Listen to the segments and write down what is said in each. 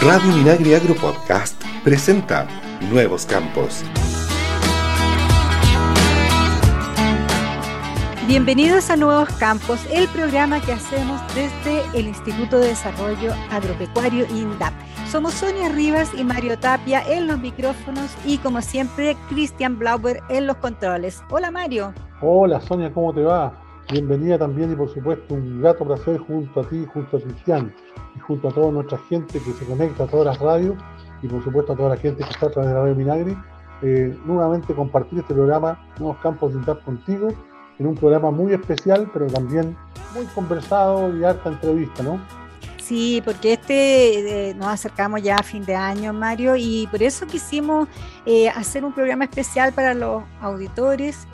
Radio Minagri Agro Podcast presenta Nuevos Campos. Bienvenidos a Nuevos Campos, el programa que hacemos desde el Instituto de Desarrollo Agropecuario INDAP. Somos Sonia Rivas y Mario Tapia en los micrófonos y como siempre Cristian Blauber en los controles. Hola Mario. Hola Sonia, ¿cómo te va? Bienvenida también y por supuesto un grato placer junto a ti, junto a Cristian y junto a toda nuestra gente que se conecta a todas las radios y por supuesto a toda la gente que está a través de la radio Minagri, eh, nuevamente compartir este programa Nuevos Campos de INDAP contigo en un programa muy especial, pero también muy conversado y harta entrevista, ¿no? Sí, porque este eh, nos acercamos ya a fin de año, Mario, y por eso quisimos eh, hacer un programa especial para los auditores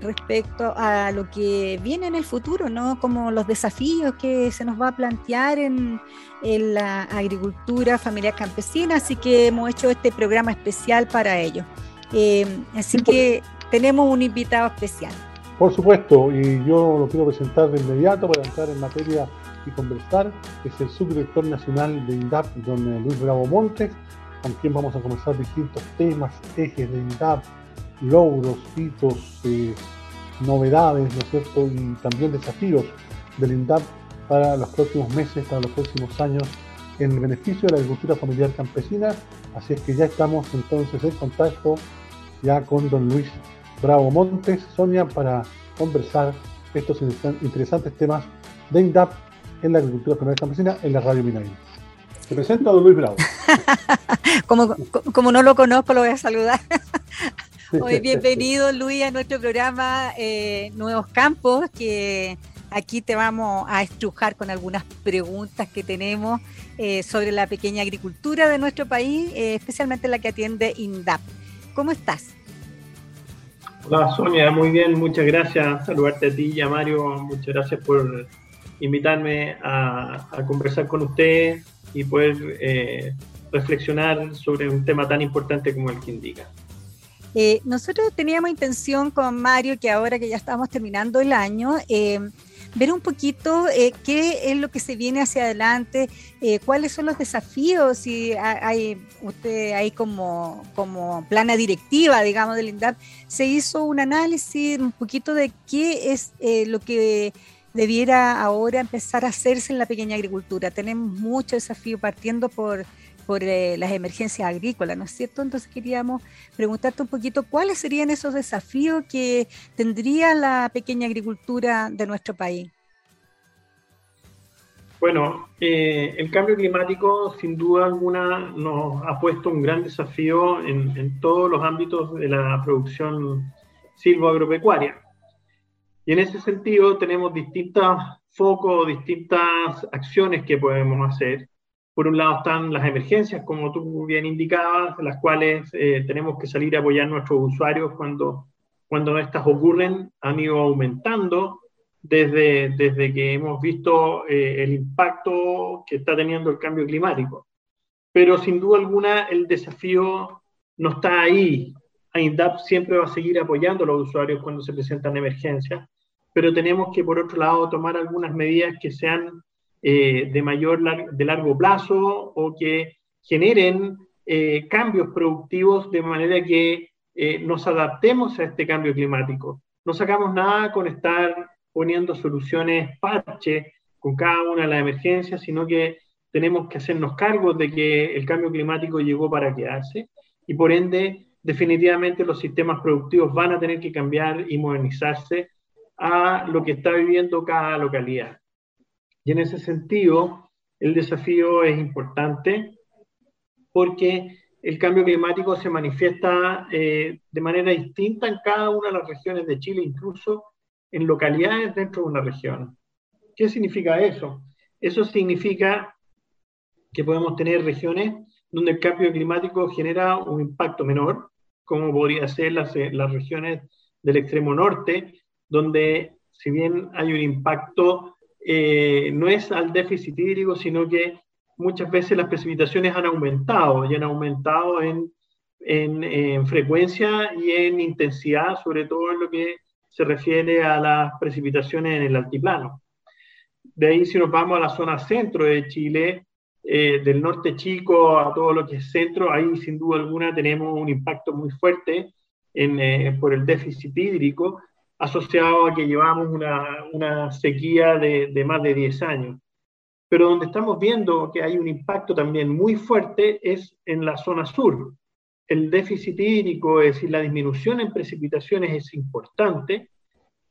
respecto a lo que viene en el futuro, ¿no? Como los desafíos que se nos va a plantear en, la agricultura familiar campesina, así que hemos hecho este programa especial para ello. así que tenemos un invitado especial. Por supuesto, y yo lo quiero presentar de inmediato para entrar en materia y conversar, es el subdirector nacional de INDAP, don Luis Bravo Montes, con quien vamos a conversar distintos temas, ejes de INDAP, logros, hitos, eh, novedades, ¿no es cierto? Y también desafíos del INDAP para los próximos meses, para los próximos años, en el beneficio de la agricultura familiar campesina. Así es que ya estamos entonces en contacto ya con don Luis Bravo Montes, Sonia, para conversar estos interesantes temas de INDAP en la agricultura familiar campesina en la radio Minaín. Te presento a don Luis Bravo. como, como no lo conozco, lo voy a saludar. Hoy bienvenido Luis a nuestro programa eh, Nuevos Campos, que aquí te vamos a estrujar con algunas preguntas que tenemos eh, sobre la pequeña agricultura de nuestro país, eh, especialmente la que atiende INDAP. ¿Cómo estás? Hola Sonia, muy bien, muchas gracias. Saludarte a ti y a Mario, muchas gracias por invitarme a, conversar con usted y poder reflexionar sobre un tema tan importante como el que indica. Eh, nosotros teníamos intención con Mario, que ahora que ya estamos terminando el año, eh, ver un poquito qué es lo que se viene hacia adelante, cuáles son los desafíos, si hay usted ahí como, como plana directiva, digamos, del INDAP, se hizo un análisis un poquito de qué es lo que debiera ahora empezar a hacerse en la pequeña agricultura. Tenemos mucho desafío partiendo por, por eh, las emergencias agrícolas, ¿no es cierto? Entonces queríamos preguntarte un poquito cuáles serían esos desafíos que tendría la pequeña agricultura de nuestro país. Bueno, eh, el cambio climático sin duda alguna nos ha puesto un gran desafío en, en todos los ámbitos de la producción silvoagropecuaria. Y en ese sentido tenemos distintos focos, distintas acciones que podemos hacer. Por un lado están las emergencias, como tú bien indicabas, las cuales eh, tenemos que salir a apoyar a nuestros usuarios cuando, cuando estas ocurren. Han ido aumentando desde, desde que hemos visto eh, el impacto que está teniendo el cambio climático. Pero sin duda alguna el desafío no está ahí. INDAP siempre va a seguir apoyando a los usuarios cuando se presentan emergencias pero tenemos que, por otro lado, tomar algunas medidas que sean eh, de mayor, de largo plazo o que generen eh, cambios productivos de manera que eh, nos adaptemos a este cambio climático. No sacamos nada con estar poniendo soluciones parche con cada una de las emergencias, sino que tenemos que hacernos cargo de que el cambio climático llegó para quedarse y por ende definitivamente los sistemas productivos van a tener que cambiar y modernizarse a lo que está viviendo cada localidad. Y en ese sentido, el desafío es importante porque el cambio climático se manifiesta eh, de manera distinta en cada una de las regiones de Chile, incluso en localidades dentro de una región. ¿Qué significa eso? Eso significa que podemos tener regiones donde el cambio climático genera un impacto menor, como podría ser las, las regiones del extremo norte, donde si bien hay un impacto, eh, no es al déficit hídrico, sino que muchas veces las precipitaciones han aumentado y han aumentado en, en, frecuencia y en intensidad, sobre todo en lo que se refiere a las precipitaciones en el altiplano. De ahí si nos vamos a la zona centro de Chile, eh, del norte chico a todo lo que es centro, ahí sin duda alguna tenemos un impacto muy fuerte en, por el déficit hídrico asociado a que llevamos una, sequía de, de, más de 10 años. Pero donde estamos viendo que hay un impacto también muy fuerte es en la zona sur. El déficit hídrico, es decir, la disminución en precipitaciones es importante,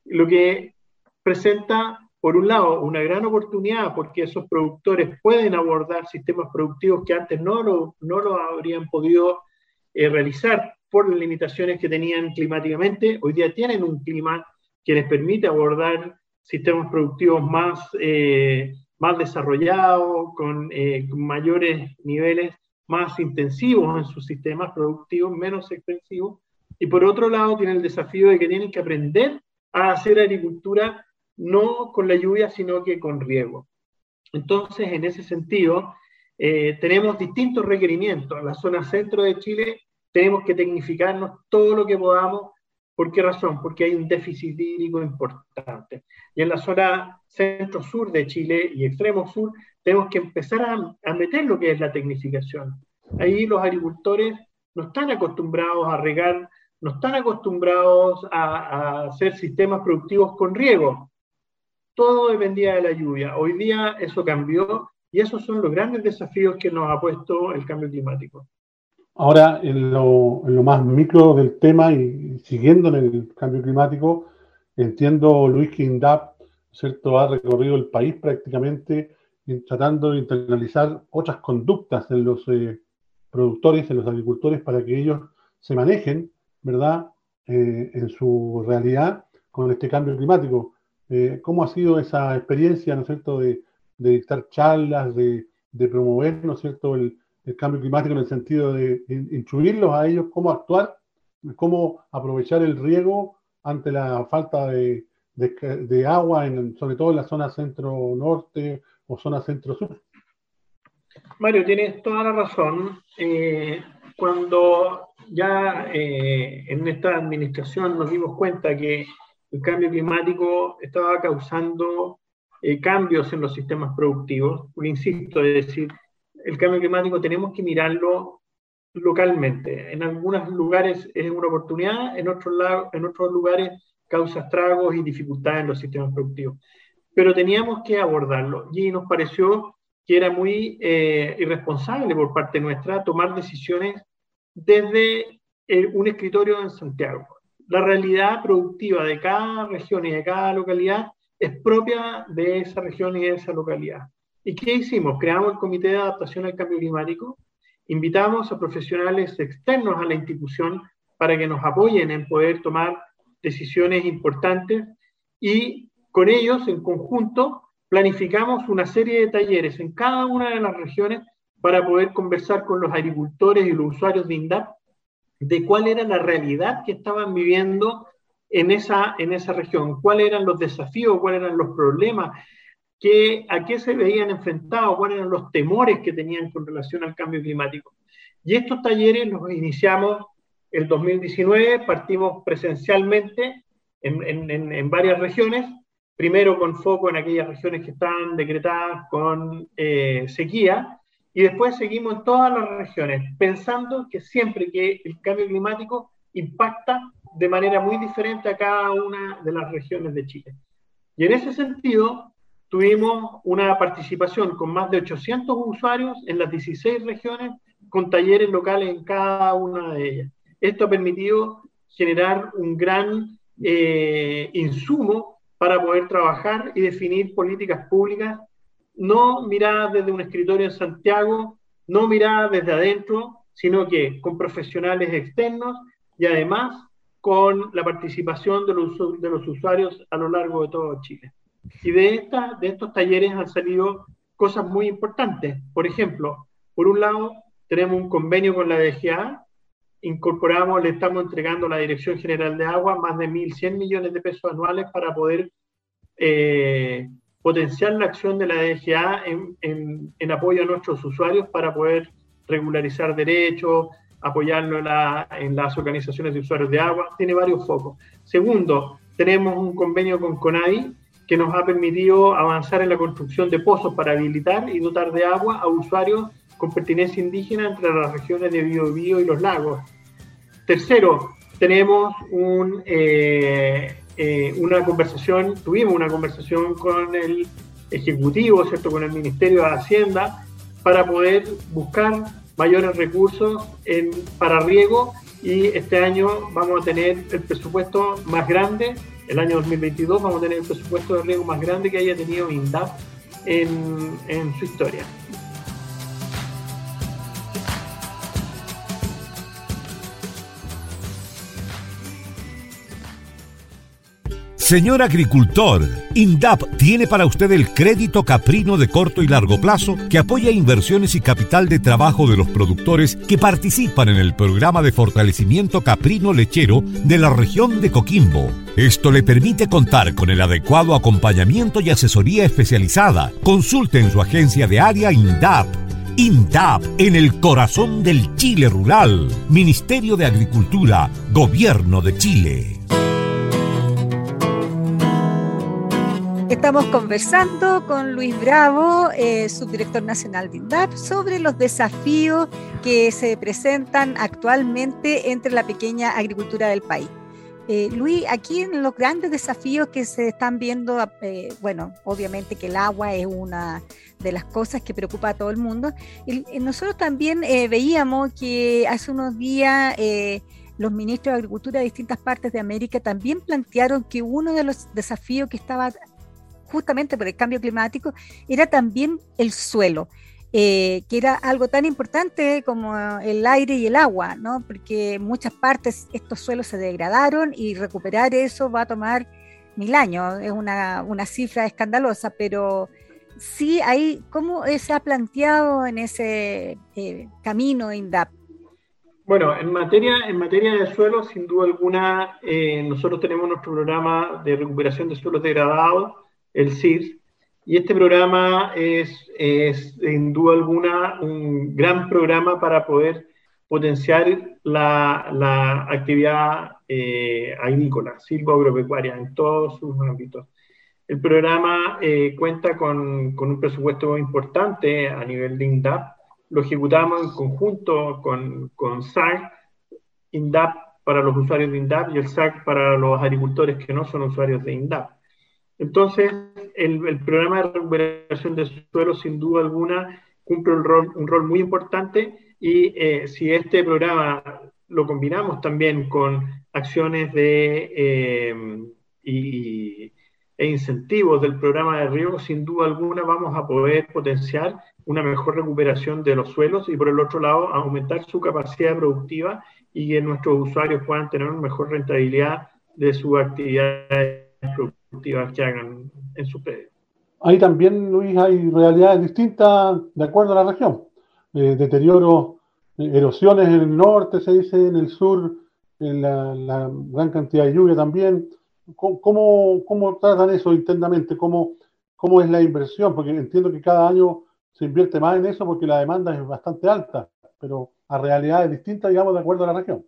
lo que presenta por un lado, una gran oportunidad porque esos productores pueden abordar sistemas productivos que antes no lo, no lo habrían podido eh, realizar por las limitaciones que tenían climáticamente. Hoy día tienen un clima que les permite abordar sistemas productivos más, eh, más desarrollados, con, eh, mayores niveles más intensivos en sus sistemas productivos, menos extensivos. Y por otro lado, tienen el desafío de que tienen que aprender a hacer agricultura no con la lluvia, sino que con riego. Entonces, en ese sentido, eh, tenemos distintos requerimientos. En la zona centro de Chile tenemos que tecnificarnos todo lo que podamos. ¿Por qué razón? Porque hay un déficit hídrico importante. Y en la zona centro-sur de Chile y extremo sur, tenemos que empezar a, a meter lo que es la tecnificación. Ahí los agricultores no están acostumbrados a regar, no están acostumbrados a, a hacer sistemas productivos con riego todo dependía de la lluvia. Hoy día eso cambió y esos son los grandes desafíos que nos ha puesto el cambio climático. Ahora, en lo, más micro del tema y siguiendo en el cambio climático, entiendo, Luis, que INDAP ¿cierto? ha recorrido el país prácticamente tratando de internalizar otras conductas en los eh, productores, en los agricultores, para que ellos se manejen, ¿verdad?, eh, en su realidad con este cambio climático. Eh, ¿Cómo ha sido esa experiencia, ¿no es cierto?, de, dictar charlas, de, promover, ¿no es cierto?, el, cambio climático en el sentido de instruirlos a ellos cómo actuar, cómo aprovechar el riego ante la falta de, agua, en, sobre todo en la zona centro-norte o zona centro-sur. Mario, tienes toda la razón. Eh, cuando ya eh, en esta administración nos dimos cuenta que el cambio climático estaba causando eh, cambios en los sistemas productivos. Insisto, es decir, el cambio climático tenemos que mirarlo localmente. En algunos lugares es una oportunidad, en otros, en otros lugares causa estragos y dificultades en los sistemas productivos. Pero teníamos que abordarlo y nos pareció que era muy eh, irresponsable por parte nuestra tomar decisiones desde eh, un escritorio en Santiago la realidad productiva de cada región y de cada localidad es propia de esa región y de esa localidad. ¿Y qué hicimos? Creamos el Comité de Adaptación al Cambio Climático, invitamos a profesionales externos a la institución para que nos apoyen en poder tomar decisiones importantes y con ellos en conjunto planificamos una serie de talleres en cada una de las regiones para poder conversar con los agricultores y los usuarios de INDAP de cuál era la realidad que estaban viviendo en esa, en esa región, cuáles eran los desafíos, cuáles eran los problemas, qué, a qué se veían enfrentados, cuáles eran los temores que tenían con relación al cambio climático. Y estos talleres los iniciamos el 2019, partimos presencialmente en, en, en varias regiones, primero con foco en aquellas regiones que están decretadas con eh, sequía, y después seguimos en todas las regiones, pensando que siempre que el cambio climático impacta de manera muy diferente a cada una de las regiones de Chile. Y en ese sentido, tuvimos una participación con más de 800 usuarios en las 16 regiones, con talleres locales en cada una de ellas. Esto ha permitido generar un gran eh, insumo para poder trabajar y definir políticas públicas no mirada desde un escritorio en Santiago, no mirada desde adentro, sino que con profesionales externos y además con la participación de los, de los usuarios a lo largo de todo Chile. Y de, esta, de estos talleres han salido cosas muy importantes. Por ejemplo, por un lado, tenemos un convenio con la DGA, incorporamos, le estamos entregando a la Dirección General de Agua más de 1.100 millones de pesos anuales para poder eh, potenciar la acción de la DGA en, en, apoyo a nuestros usuarios para poder regularizar derechos, apoyarlo en, las organizaciones de usuarios de agua, tiene varios focos. Segundo, tenemos un convenio con CONADI que nos ha permitido avanzar en la construcción de pozos para habilitar y dotar de agua a usuarios con pertinencia indígena entre las regiones de Biobío y los lagos. Tercero, tenemos un, eh, eh, una conversación, tuvimos una conversación con el Ejecutivo, ¿cierto? con el Ministerio de Hacienda, para poder buscar mayores recursos en, para riego y este año vamos a tener el presupuesto más grande, el año 2022 vamos a tener el presupuesto de riego más grande que haya tenido INDAP en su historia. Señor agricultor, INDAP tiene para usted el crédito caprino de corto y largo plazo que apoya inversiones y capital de trabajo de los productores que participan en el programa de fortalecimiento caprino lechero de la región de Coquimbo. Esto le permite contar con el adecuado acompañamiento y asesoría especializada. Consulte en su agencia de área INDAP. INDAP en el corazón del Chile rural. Ministerio de Agricultura, Gobierno de Chile. Estamos conversando con Luis Bravo, eh, subdirector nacional de INDAP, sobre los desafíos que se presentan actualmente entre la pequeña agricultura del país. Eh, Luis, aquí en los grandes desafíos que se están viendo, eh, bueno, obviamente que el agua es una de las cosas que preocupa a todo el mundo. nosotros también veíamos que hace unos días los ministros de Agricultura de distintas partes de América también plantearon que uno de los desafíos que estaba justamente por el cambio climático, era también el suelo. Eh, que era algo tan importante como el aire y el agua, ¿no? porque en muchas partes estos suelos se degradaron y recuperar eso va a tomar mil años, es una, una cifra escandalosa, pero sí hay, ¿cómo se ha planteado en ese eh, camino INDAP? Bueno, en materia, en materia de suelo, sin duda alguna, eh, nosotros tenemos nuestro programa de recuperación de suelos degradados, el CIR, y este programa es, es, sin duda alguna, un gran programa para poder potenciar la, la actividad eh, agrícola, silvoagropecuaria, en todos sus ámbitos. El programa eh, cuenta con, con, un presupuesto importante a nivel de INDAP. Lo ejecutamos en conjunto con, con SAC, INDAP para los usuarios de INDAP y el SAC para los agricultores que no son usuarios de INDAP. Entonces, el, programa de recuperación de suelo, sin duda alguna, cumple un rol, un rol muy importante y eh, si este programa lo combinamos también con acciones de, y, e incentivos del programa de riego, sin duda alguna vamos a poder potenciar una mejor recuperación de los suelos y por el otro lado aumentar su capacidad productiva y que nuestros usuarios puedan tener una mejor rentabilidad de su actividad productiva que hagan en su predio. Ahí también, Luis, hay realidades distintas de acuerdo a la región. Eh, deterioro, eh, erosiones en el norte, se dice, en el sur, en la, gran cantidad de lluvia también. ¿Cómo, cómo, tratan eso internamente? ¿Cómo, ¿Cómo es la inversión? Porque entiendo que cada año se invierte más en eso porque la demanda es bastante alta, pero a realidades distintas, digamos, de acuerdo a la región.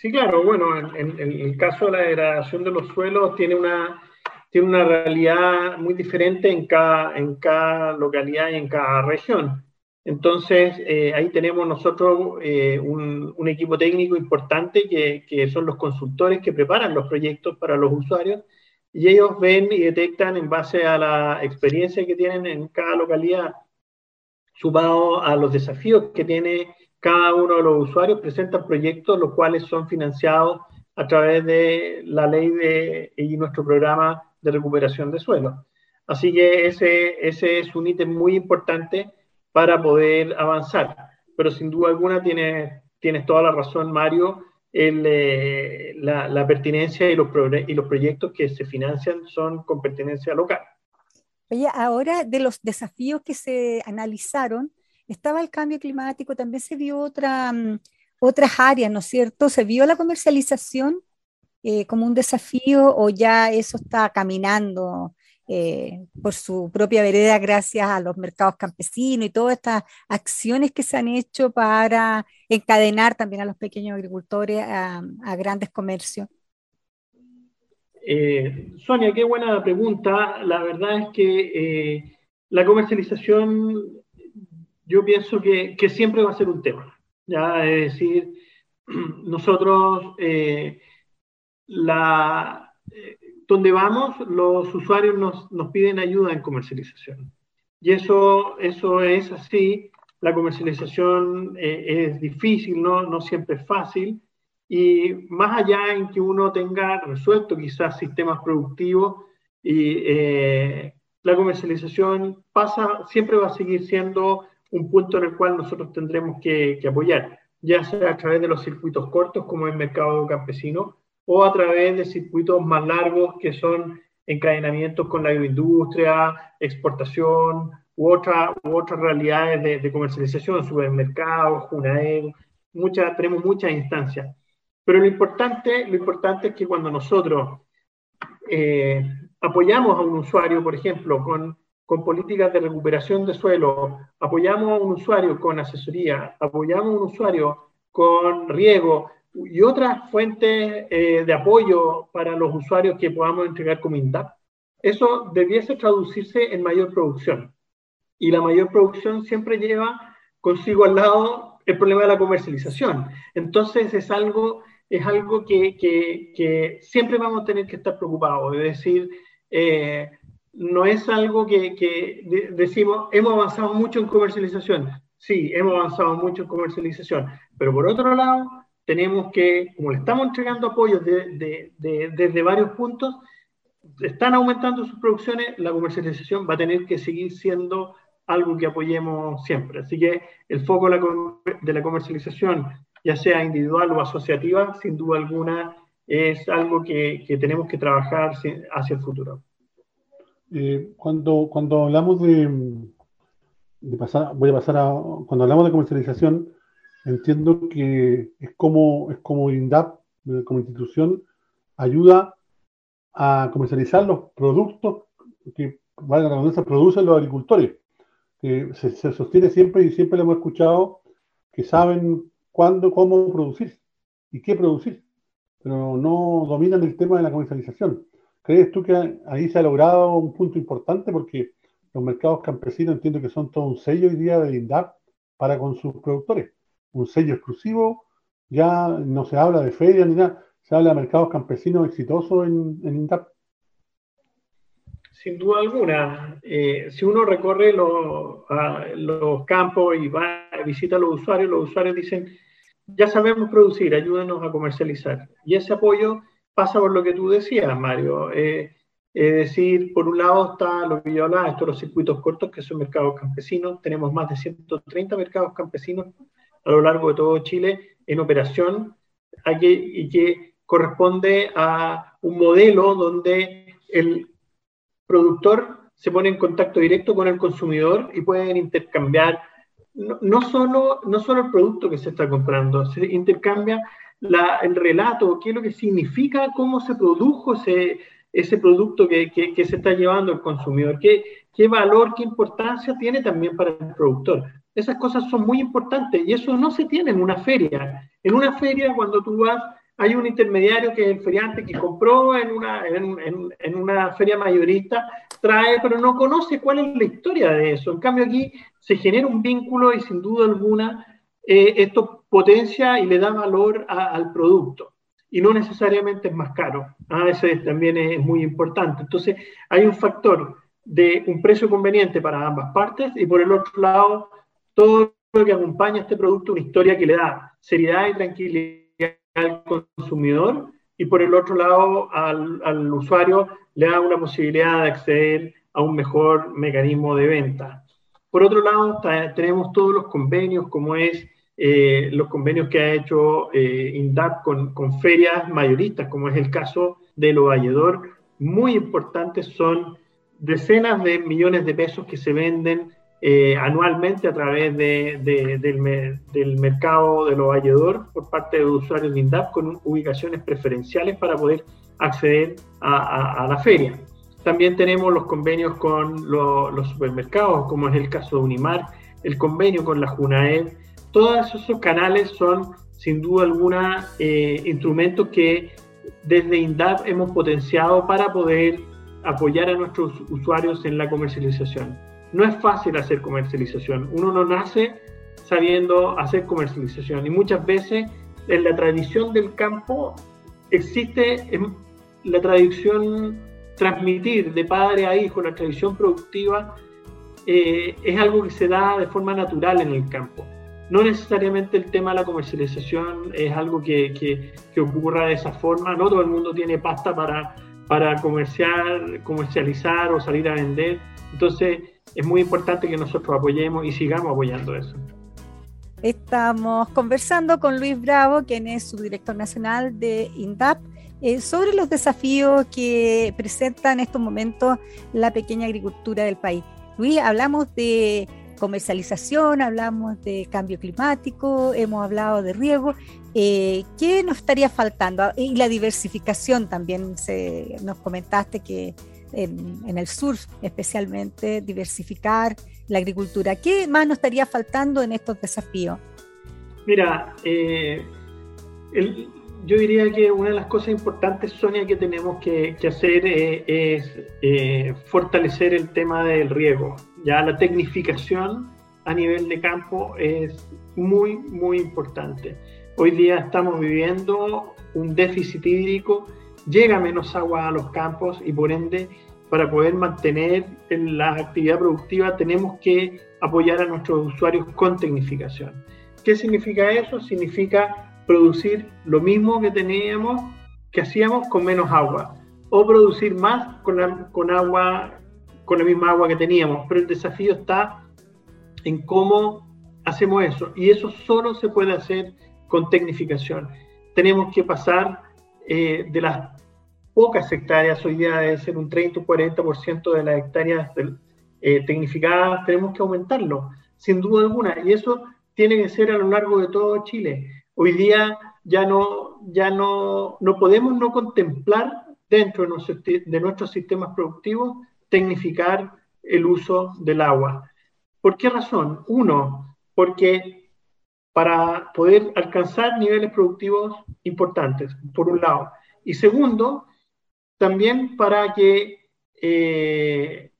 Sí, claro, bueno, en, el caso de la degradación de los suelos tiene una, tiene una realidad muy diferente en cada, en cada localidad y en cada región. Entonces, eh, ahí tenemos nosotros eh, un, equipo técnico importante que, que, son los consultores que preparan los proyectos para los usuarios y ellos ven y detectan en base a la experiencia que tienen en cada localidad, sumado a los desafíos que tiene cada uno de los usuarios presenta proyectos los cuales son financiados a través de la ley de, y nuestro programa de recuperación de suelo. Así que ese, ese es un ítem muy importante para poder avanzar. Pero sin duda alguna tienes, tienes toda la razón, Mario, eh, la, la, pertinencia y los, y los proyectos que se financian son con pertinencia local. Oye, ahora de los desafíos que se analizaron, estaba el cambio climático, también se vio otra, mm, otras áreas, ¿no es cierto? Se vio la comercialización eh, como un desafío o ya eso está caminando eh, por su propia vereda gracias a los mercados campesinos y todas estas acciones que se han hecho para encadenar también a los pequeños agricultores a, grandes comercios. Eh, Sonia, qué buena pregunta. La verdad es que la comercialización yo pienso que, siempre va a ser un tema. ¿ya? Es decir, nosotros, eh, la, donde vamos, los usuarios nos, nos, piden ayuda en comercialización. Y eso, eso es así. La comercialización es difícil, ¿no? no siempre es fácil. Y más allá en que uno tenga resuelto quizás sistemas productivos y eh, la comercialización pasa, siempre va a seguir siendo un punto en el cual nosotros tendremos que, apoyar, ya sea a través de los circuitos cortos como el mercado campesino o a través de circuitos más largos que son encadenamientos con la agroindustria, exportación u, otra, u otras realidades de, comercialización, supermercados, Junaed, muchas, tenemos muchas instancias. Pero lo importante, lo importante es que cuando nosotros eh, apoyamos a un usuario, por ejemplo, con, con políticas de recuperación de suelo, apoyamos a un usuario con asesoría, apoyamos a un usuario con riego y otras fuentes eh, de apoyo para los usuarios que podamos entregar como INDAP, eso debiese traducirse en mayor producción. Y la mayor producción siempre lleva consigo al lado el problema de la comercialización. Entonces es algo es algo que, que, siempre vamos a tener que estar preocupados. Es decir, eh, no es algo que, decimos, hemos avanzado mucho en comercialización. Sí, hemos avanzado mucho en comercialización, pero por otro lado, tenemos que, como le estamos entregando apoyos de, desde varios puntos, están aumentando sus producciones, la comercialización va a tener que seguir siendo algo que apoyemos siempre. Así que el foco de la comercialización ya sea individual o asociativa, sin duda alguna es algo que, tenemos que trabajar hacia el futuro. Eh, cuando, cuando hablamos de, pasar, voy a pasar a, cuando hablamos de comercialización, entiendo que es como, es como INDAP, eh, como institución, ayuda a comercializar los productos que, valga la redundancia, producen los agricultores. Que se, se, sostiene siempre y siempre lo hemos escuchado que saben cuándo, cómo producir y qué producir, pero no dominan el tema de la comercialización. ¿Crees tú que ahí se ha logrado un punto importante? Porque los mercados campesinos entiendo que son todo un sello hoy día de INDAP para con sus productores. Un sello exclusivo, ya no se habla de ferias ni nada, se habla de mercados campesinos exitosos en, INDAP. Sin duda alguna, eh, si uno recorre los, los campos y va, visita a los usuarios, los usuarios dicen, ya sabemos producir, ayúdenos a comercializar. Y ese apoyo pasa por lo que tú decías, Mario. Eh, es decir, por un lado está lo que yo hablaba, estos los circuitos cortos, que son mercados campesinos. Tenemos más de 130 mercados campesinos a lo largo de todo Chile en operación y que corresponde a un modelo donde el productor se pone en contacto directo con el consumidor y pueden intercambiar no, solo, no solo el producto que se está comprando, se intercambia el relato, qué es lo que significa, cómo se produjo ese, ese producto que, se está llevando el consumidor, qué, qué valor, qué importancia tiene también para el productor. Esas cosas son muy importantes y eso no se tiene en una feria. En una feria, cuando tú vas, hay un intermediario que es el feriante que compró en una, en, en una feria mayorista, trae, pero no conoce cuál es la historia de eso. En cambio aquí se genera un vínculo y sin duda alguna eh, esto potencia y le da valor al producto. Y no necesariamente es más caro. A veces también es, muy importante. Entonces hay un factor de un precio conveniente para ambas partes y por el otro lado todo lo que acompaña a este producto, una historia que le da seriedad y tranquilidad al consumidor y por el otro lado al, al usuario le da una posibilidad de acceder a un mejor mecanismo de venta. Por otro lado, tenemos todos los convenios, como es eh, los convenios que ha hecho eh, INDAP con, ferias mayoristas, como es el caso de Lo. Muy importantes son decenas de millones de pesos que se venden eh, anualmente a través de, del, del, mercado de Lo Valledor por parte de usuarios de INDAP con ubicaciones preferenciales para poder acceder a la feria. También tenemos los convenios con los supermercados, como es el caso de Unimar, el convenio con la Junaed. Todos esos canales son, sin duda alguna, eh, instrumentos que desde INDAP hemos potenciado para poder apoyar a nuestros usuarios en la comercialización. No es fácil hacer comercialización. Uno no nace sabiendo hacer comercialización y muchas veces en la tradición del campo existe la tradición transmitir de padre a hijo, la tradición productiva, eh, es algo que se da de forma natural en el campo. No necesariamente el tema de la comercialización es algo que, que, que ocurra de esa forma, no todo el mundo tiene pasta para, para comerciar, comercializar o salir a vender. Entonces es muy importante que nosotros apoyemos y sigamos apoyando eso. Estamos conversando con Luis Bravo, quien es subdirector nacional de INDAP, eh, sobre los desafíos que presenta en estos momentos la pequeña agricultura del país. Luis, hablamos de comercialización, hablamos de cambio climático, hemos hablado de riego. Eh, ¿Qué nos estaría faltando? Ah, y la diversificación también, se, nos comentaste que en, el sur especialmente, diversificar la agricultura. ¿Qué más nos estaría faltando en estos desafíos? Mira, eh, yo diría que una de las cosas importantes, Sonia, que tenemos que, hacer es eh, fortalecer el tema del riego. Ya la tecnificación a nivel de campo es muy, muy importante. Hoy día estamos viviendo un déficit hídrico, llega menos agua a los campos y por ende, para poder mantener la actividad productiva, tenemos que apoyar a nuestros usuarios con tecnificación. ¿Qué significa eso? Significa producir lo mismo que teníamos, que hacíamos con menos agua, o producir más con, la, con agua, con la misma agua que teníamos. Pero el desafío está en cómo hacemos eso, y eso solo se puede hacer con tecnificación. Tenemos que pasar eh, de las pocas hectáreas, hoy día debe ser un 30 o 40% de las hectáreas eh, tecnificadas, tenemos que aumentarlo, sin duda alguna, y eso tiene que ser a lo largo de todo Chile. Hoy día ya no, ya no, no podemos no contemplar dentro de, de nuestros sistemas productivos tecnificar el uso del agua. ¿Por qué razón? Uno, porque para poder alcanzar niveles productivos importantes, por un lado. Y segundo, también para que, eh,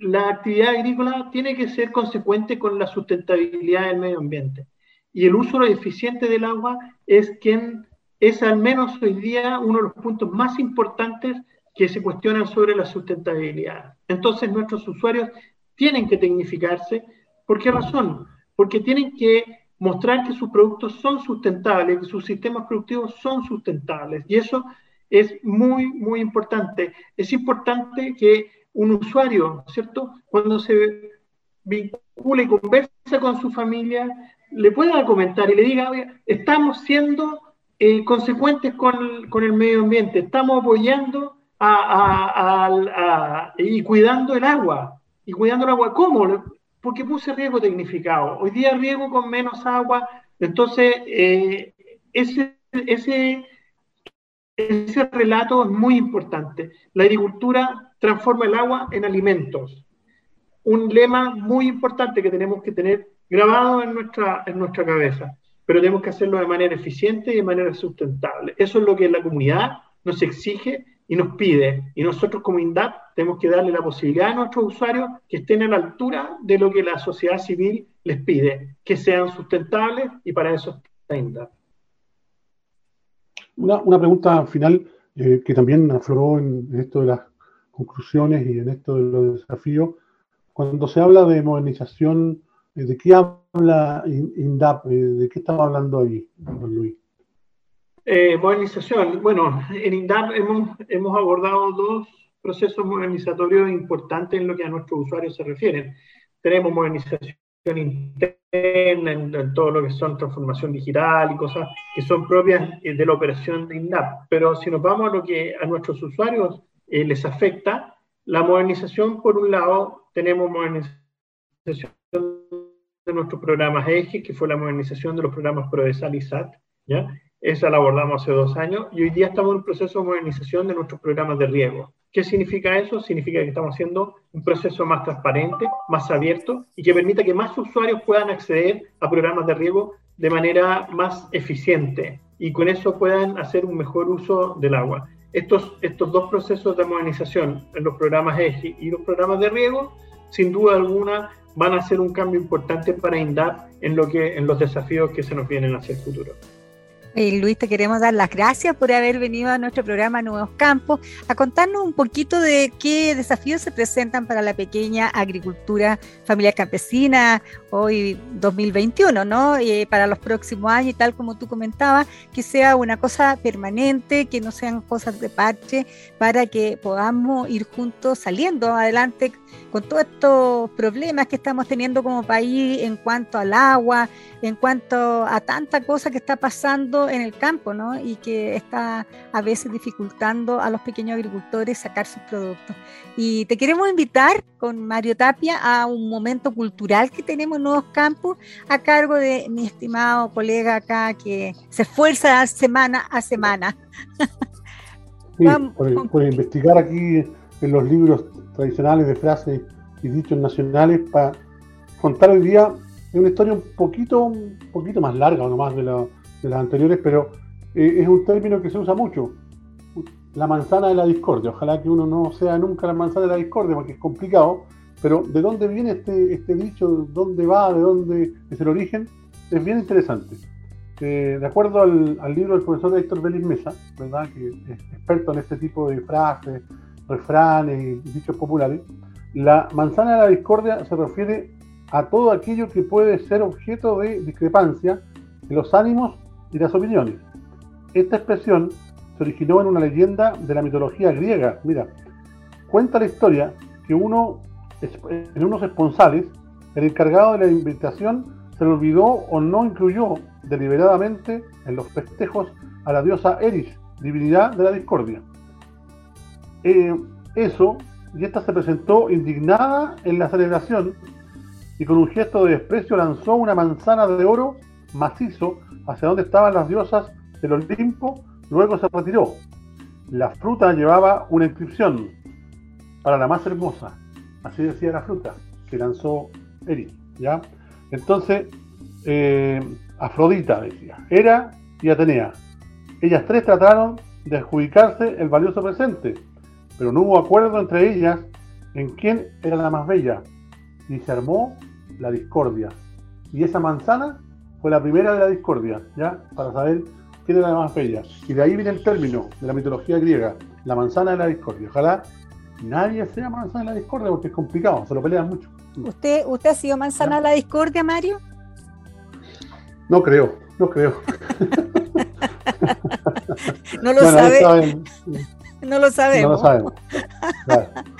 la actividad agrícola tiene que ser consecuente con la sustentabilidad del medio ambiente y el uso eficiente del agua es quien es al menos hoy día uno de los puntos más importantes que se cuestionan sobre la sustentabilidad. Entonces nuestros usuarios tienen que tecnificarse. ¿Por qué razón? Porque tienen que mostrar que sus productos son sustentables, que sus sistemas productivos son sustentables. Y eso es muy, muy importante. Es importante que un usuario, ¿cierto? Cuando se vincula y conversa con su familia, le pueda comentar y le diga, estamos siendo eh, consecuentes con, el medio ambiente, estamos apoyando y cuidando el agua. ¿Y cuidando el agua cómo? Porque puse riego tecnificado. Hoy día riego con menos agua, entonces eh, ese, ese, ese relato es muy importante. La agricultura transforma el agua en alimentos. Un lema muy importante que tenemos que tener grabado en nuestra, en nuestra cabeza, pero tenemos que hacerlo de manera eficiente y de manera sustentable. Eso es lo que la comunidad nos exige y nos pide. Y nosotros como INDAP tenemos que darle la posibilidad a nuestros usuarios que estén a la altura de lo que la sociedad civil les pide, que sean sustentables y para eso está INDAP. Una, una pregunta final eh, que también afloró en, en esto de las conclusiones y en esto de los desafíos. Cuando se habla de modernización ¿De qué habla INDAP? Eh, ¿De qué estamos hablando ahí, don Luis? Eh, modernización. Bueno, en INDAP hemos, hemos abordado dos procesos modernizatorios importantes en lo que a nuestros usuarios se refieren. Tenemos modernización interna en, todo lo que son transformación digital y cosas que son propias de la operación de INDAP. Pero si nos vamos a lo que a nuestros usuarios les afecta, la modernización, por un lado, tenemos modernización de nuestros programas EGE, que fue la modernización de los programas PRODESAL y SAT, ¿ya? Esa la abordamos hace dos años y hoy día estamos en un proceso de modernización de nuestros programas de riego. ¿Qué significa eso? Significa que estamos haciendo un proceso más transparente, más abierto y que permita que más usuarios puedan acceder a programas de riego de manera más eficiente. y con eso puedan hacer un mejor uso del agua. Estos, estos dos procesos de modernización en los programas EGI y los programas de riego, sin duda alguna, van a ser un cambio importante para INDAP en, lo que, en los desafíos que se nos vienen hacia el futuro. Luis, te queremos dar las gracias por haber venido a nuestro programa Nuevos Campos a contarnos un poquito de qué desafíos se presentan para la pequeña agricultura familiar campesina hoy 2021, ¿no? Eh, para los próximos años y tal como tú comentabas, que sea una cosa permanente, que no sean cosas de parche, para que podamos ir juntos saliendo adelante con todos estos problemas que estamos teniendo como país en cuanto al agua, en cuanto a tanta cosa que está pasando en el campo, ¿no? Y que está a veces dificultando a los pequeños agricultores sacar sus productos. Y te queremos invitar con Mario Tapia a un momento cultural que tenemos en Nuevos Campos a cargo de mi estimado colega acá que se esfuerza semana a semana. Sí, por, investigar aquí en los libros tradicionales de frases y dichos nacionales para contar hoy día es una historia un poquito, un poquito más larga, no más de, de las anteriores, pero eh, es un término que se usa mucho. La manzana de la discordia. Ojalá que uno no sea nunca la manzana de la discordia, porque es complicado. Pero ¿de dónde viene este, este dicho? ¿Dónde va? ¿De dónde es el origen? Es bien interesante. Eh, de acuerdo al, libro del profesor Héctor Vélez Mesa, ¿verdad? que es experto en este tipo de frases, refranes y dichos populares, la manzana de la discordia se refiere a todo aquello que puede ser objeto de discrepancia en los ánimos y las opiniones. Esta expresión se originó en una leyenda de la mitología griega. Mira, cuenta la historia que uno, en unos esponsales, el encargado de la invitación se le olvidó o no incluyó deliberadamente en los festejos a la diosa Eris, divinidad de la discordia. Eh, eso, y esta se presentó indignada en la celebración y con un gesto de desprecio lanzó una manzana de oro macizo hacia donde estaban las diosas del Olimpo, luego se retiró. La fruta llevaba una inscripción para la más hermosa, así decía la fruta, que lanzó Eri, ¿ya? Entonces, eh, Afrodita decía, Era y Atenea. Ellas tres trataron de adjudicarse el valioso presente, pero no hubo acuerdo entre ellas en quién era la más bella, y se armó la discordia. Y esa manzana fue la primera de la discordia, ¿ya? Para saber quién era la más bella. Y de ahí viene el término de la mitología griega, la manzana de la discordia. Ojalá nadie sea manzana de la discordia porque es complicado, se lo pelean mucho. ¿Usted, usted ha sido manzana de la discordia, Mario? No creo, no creo. no lo sabe. No lo sabemos.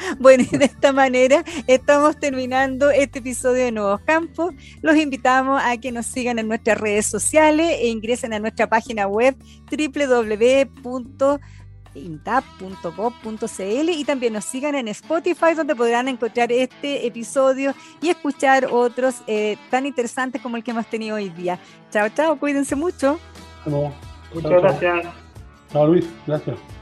bueno, y de esta manera estamos terminando este episodio de Nuevos Campos. Los invitamos a que nos sigan en nuestras redes sociales e ingresen a nuestra página web www.intap.gov.cl y también nos sigan en Spotify donde podrán encontrar este episodio y escuchar otros eh, tan interesantes como el que hemos tenido hoy día. Chao, chao, cuídense mucho. Muchas gracias. Chao Luis, gracias.